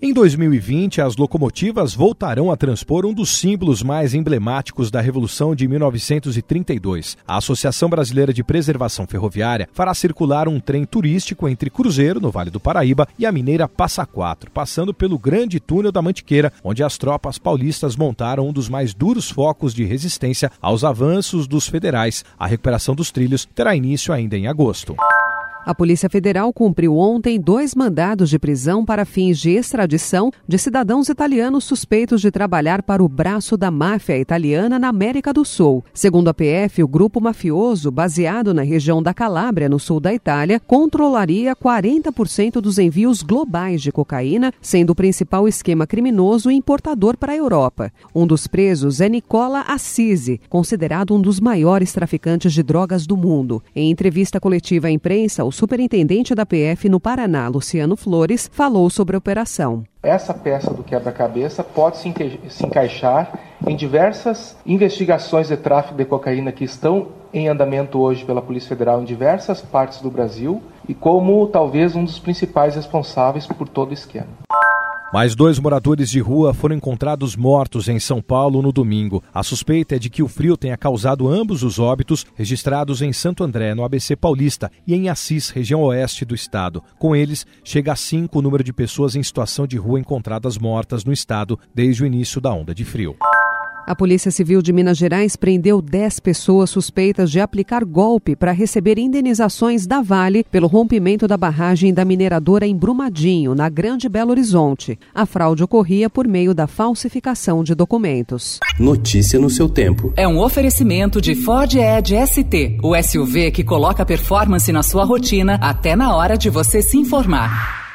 Em 2020, as locomotivas voltarão a transpor um dos símbolos mais emblemáticos da Revolução de 1932. A Associação Brasileira de Preservação Ferroviária fará circular um trem turístico entre Cruzeiro, no Vale do Paraíba, e a mineira Passa Quatro, passando pelo grande túnel da Mantiqueira, onde as tropas paulistas montaram um dos mais duros focos de resistência aos avanços dos federais. A recuperação dos trilhos terá início ainda em agosto. A Polícia Federal cumpriu ontem dois mandados de prisão para fins de extradição de cidadãos italianos suspeitos de trabalhar para o braço da máfia italiana na América do Sul. Segundo a PF, o grupo mafioso, baseado na região da Calábria, no sul da Itália, controlaria 40% dos envios globais de cocaína, sendo o principal esquema criminoso importador para a Europa. Um dos presos é Nicola Assisi, considerado um dos maiores traficantes de drogas do mundo. Em entrevista coletiva à imprensa, o superintendente da PF no Paraná, Luciano Flores, falou sobre a operação. Essa peça do quebra-cabeça pode se, se encaixar em diversas investigações de tráfico de cocaína que estão em andamento hoje pela Polícia Federal em diversas partes do Brasil e como talvez um dos principais responsáveis por todo o esquema. Mais dois moradores de rua foram encontrados mortos em São Paulo no domingo. A suspeita é de que o frio tenha causado ambos os óbitos registrados em Santo André, no ABC Paulista, e em Assis, região oeste do estado. Com eles, chega a cinco o número de pessoas em situação de rua encontradas mortas no estado desde o início da onda de frio. A Polícia Civil de Minas Gerais prendeu 10 pessoas suspeitas de aplicar golpe para receber indenizações da Vale pelo rompimento da barragem da mineradora em Brumadinho, na Grande Belo Horizonte. A fraude ocorria por meio da falsificação de documentos. Notícia no seu tempo. É um oferecimento de Ford Edge ST, o SUV que coloca performance na sua rotina até na hora de você se informar.